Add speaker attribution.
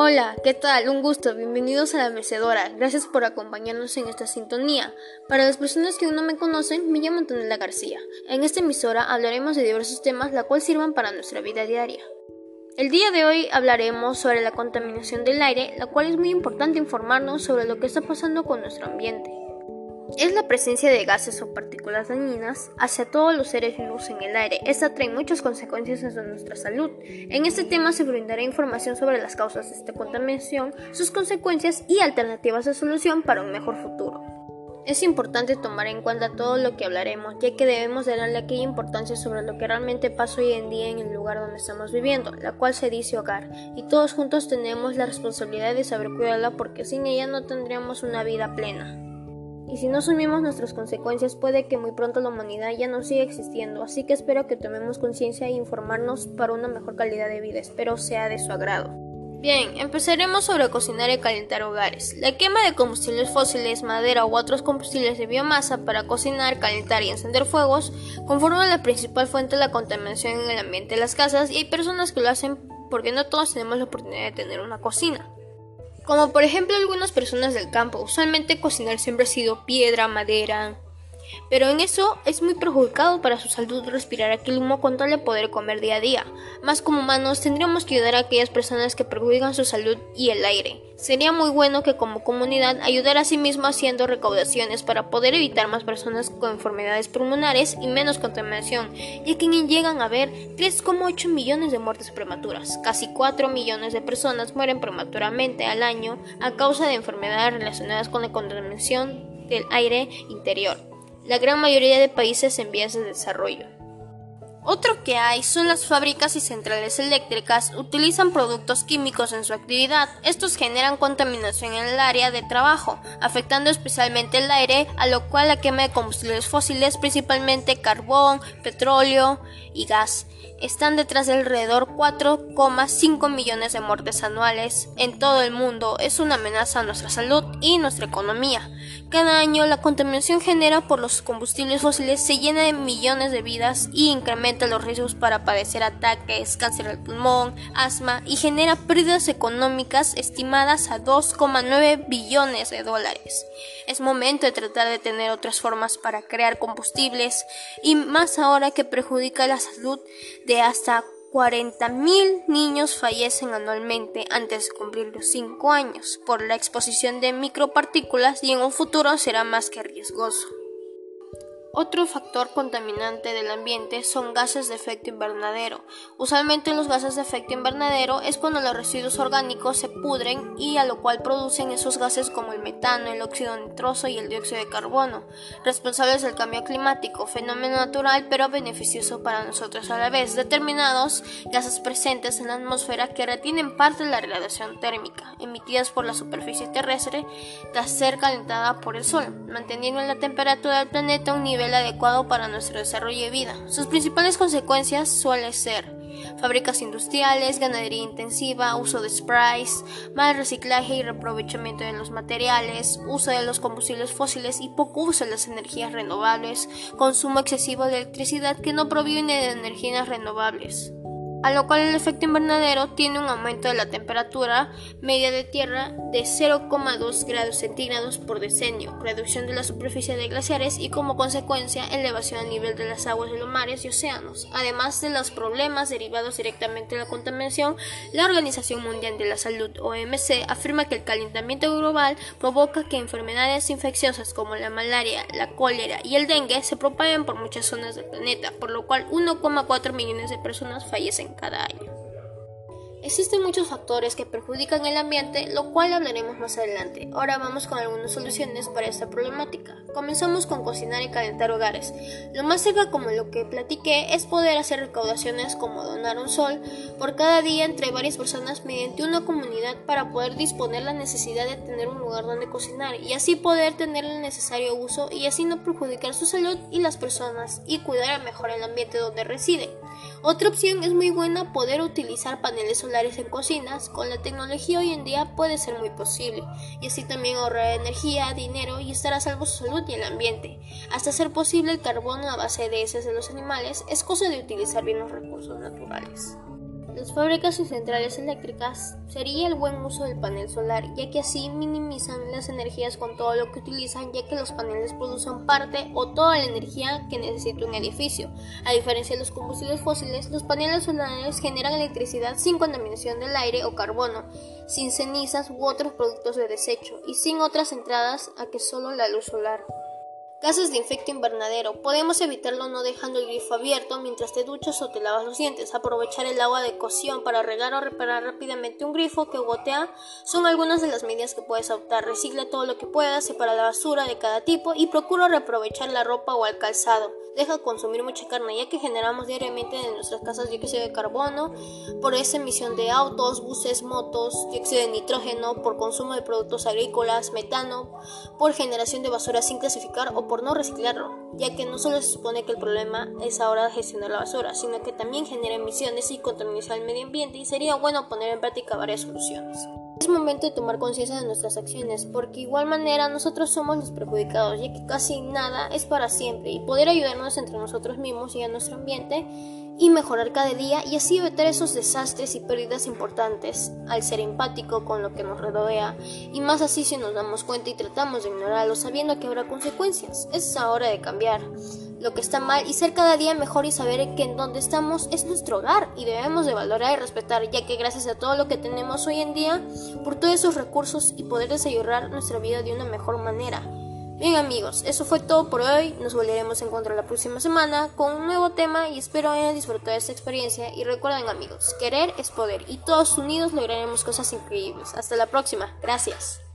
Speaker 1: Hola, ¿qué tal? Un gusto, bienvenidos a la mecedora. Gracias por acompañarnos en esta sintonía. Para las personas que aún no me conocen, me llamo Antonella García. En esta emisora hablaremos de diversos temas la cual sirvan para nuestra vida diaria. El día de hoy hablaremos sobre la contaminación del aire, la cual es muy importante informarnos sobre lo que está pasando con nuestro ambiente es la presencia de gases o partículas dañinas hacia todos los seres vivos en el aire. Esta trae muchas consecuencias en nuestra salud. En este tema se brindará información sobre las causas de esta contaminación, sus consecuencias y alternativas de solución para un mejor futuro. Es importante tomar en cuenta todo lo que hablaremos, ya que debemos darle aquella importancia sobre lo que realmente pasa hoy en día en el lugar donde estamos viviendo, la cual se dice hogar, y todos juntos tenemos la responsabilidad de saber cuidarla porque sin ella no tendríamos una vida plena. Y si no asumimos nuestras consecuencias puede que muy pronto la humanidad ya no siga existiendo, así que espero que tomemos conciencia e informarnos para una mejor calidad de vida, espero sea de su agrado. Bien, empezaremos sobre cocinar y calentar hogares. La quema de combustibles fósiles, madera u otros combustibles de biomasa para cocinar, calentar y encender fuegos conforman la principal fuente de la contaminación en el ambiente de las casas y hay personas que lo hacen porque no todos tenemos la oportunidad de tener una cocina como por ejemplo algunas personas del campo. Usualmente cocinar siempre ha sido piedra, madera, pero en eso es muy perjudicado para su salud respirar aquel humo con tal de poder comer día a día. Más como humanos tendríamos que ayudar a aquellas personas que perjudican su salud y el aire. Sería muy bueno que como comunidad ayudar a sí mismo haciendo recaudaciones para poder evitar más personas con enfermedades pulmonares y menos contaminación, ya que llegan a haber 3,8 millones de muertes prematuras. Casi 4 millones de personas mueren prematuramente al año a causa de enfermedades relacionadas con la contaminación del aire interior la gran mayoría de países en vías de desarrollo. Otro que hay son las fábricas y centrales eléctricas utilizan productos químicos en su actividad. Estos generan contaminación en el área de trabajo, afectando especialmente el aire, a lo cual la quema de combustibles fósiles, principalmente carbón, petróleo y gas, están detrás de alrededor 4,5 millones de muertes anuales en todo el mundo. Es una amenaza a nuestra salud y nuestra economía. Cada año la contaminación generada por los combustibles fósiles se llena de millones de vidas y incrementa los riesgos para padecer ataques, cáncer del pulmón, asma y genera pérdidas económicas estimadas a 2,9 billones de dólares. Es momento de tratar de tener otras formas para crear combustibles y más ahora que perjudica la salud de hasta 40.000 niños fallecen anualmente antes de cumplir los 5 años por la exposición de micropartículas y en un futuro será más que riesgoso. Otro factor contaminante del ambiente son gases de efecto invernadero. Usualmente los gases de efecto invernadero es cuando los residuos orgánicos se pudren y a lo cual producen esos gases como el metano, el óxido nitroso y el dióxido de carbono, responsables del cambio climático, fenómeno natural pero beneficioso para nosotros a la vez. Determinados gases presentes en la atmósfera que retienen parte de la radiación térmica emitidas por la superficie terrestre tras ser calentada por el sol, manteniendo la temperatura del planeta a un nivel adecuado para nuestro desarrollo de vida. Sus principales consecuencias suelen ser fábricas industriales, ganadería intensiva, uso de sprays, mal reciclaje y reaprovechamiento de los materiales, uso de los combustibles fósiles y poco uso de las energías renovables, consumo excesivo de electricidad que no proviene de energías renovables a lo cual el efecto invernadero tiene un aumento de la temperatura media de tierra de 0,2 grados centígrados por decenio, reducción de la superficie de glaciares y como consecuencia elevación al nivel de las aguas de los mares y océanos. Además de los problemas derivados directamente de la contaminación, la Organización Mundial de la Salud OMC afirma que el calentamiento global provoca que enfermedades infecciosas como la malaria, la cólera y el dengue se propaguen por muchas zonas del planeta, por lo cual 1,4 millones de personas fallecen cada año. Existen muchos factores que perjudican el ambiente, lo cual hablaremos más adelante. Ahora vamos con algunas soluciones para esta problemática. Comenzamos con cocinar y calentar hogares. Lo más cerca como lo que platiqué es poder hacer recaudaciones como donar un sol por cada día entre varias personas mediante una comunidad para poder disponer la necesidad de tener un lugar donde cocinar y así poder tener el necesario uso y así no perjudicar su salud y las personas y cuidar mejor el ambiente donde reside. Otra opción es muy buena poder utilizar paneles solares en cocinas. Con la tecnología hoy en día puede ser muy posible y así también ahorrar energía, dinero y estar a salvo su salud y el ambiente. Hasta ser posible el carbono a base de heces de los animales es cosa de utilizar bien los recursos naturales. Las fábricas y centrales eléctricas sería el buen uso del panel solar, ya que así minimizan las energías con todo lo que utilizan, ya que los paneles producen parte o toda la energía que necesita un edificio. A diferencia de los combustibles fósiles, los paneles solares generan electricidad sin contaminación del aire o carbono, sin cenizas u otros productos de desecho y sin otras entradas a que solo la luz solar. Gases de efecto invernadero. Podemos evitarlo no dejando el grifo abierto mientras te duchas o te lavas los dientes. Aprovechar el agua de cocción para regar o reparar rápidamente un grifo que gotea son algunas de las medidas que puedes adoptar. Recicla todo lo que puedas, separa la basura de cada tipo y procura reaprovechar la ropa o el calzado deja consumir mucha carne, ya que generamos diariamente en nuestras casas dióxido de carbono por esa emisión de autos, buses, motos, dióxido de nitrógeno, por consumo de productos agrícolas, metano, por generación de basura sin clasificar o por no reciclarlo, ya que no solo se supone que el problema es ahora gestionar la basura, sino que también genera emisiones y contamina el medio ambiente y sería bueno poner en práctica varias soluciones. Es momento de tomar conciencia de nuestras acciones, porque igual manera nosotros somos los perjudicados, ya que casi nada es para siempre, y poder ayudarnos entre nosotros mismos y a nuestro ambiente y mejorar cada día y así evitar esos desastres y pérdidas importantes al ser empático con lo que nos rodea y más así si nos damos cuenta y tratamos de ignorarlo sabiendo que habrá consecuencias. Es hora de cambiar lo que está mal y ser cada día mejor y saber que en donde estamos es nuestro hogar y debemos de valorar y respetar ya que gracias a todo lo que tenemos hoy en día por todos esos recursos y poder desayunar nuestra vida de una mejor manera. Bien amigos, eso fue todo por hoy. Nos volveremos a encontrar la próxima semana con un nuevo tema y espero hayan disfrutado de esta experiencia. Y recuerden amigos, querer es poder y todos unidos lograremos cosas increíbles. Hasta la próxima. Gracias.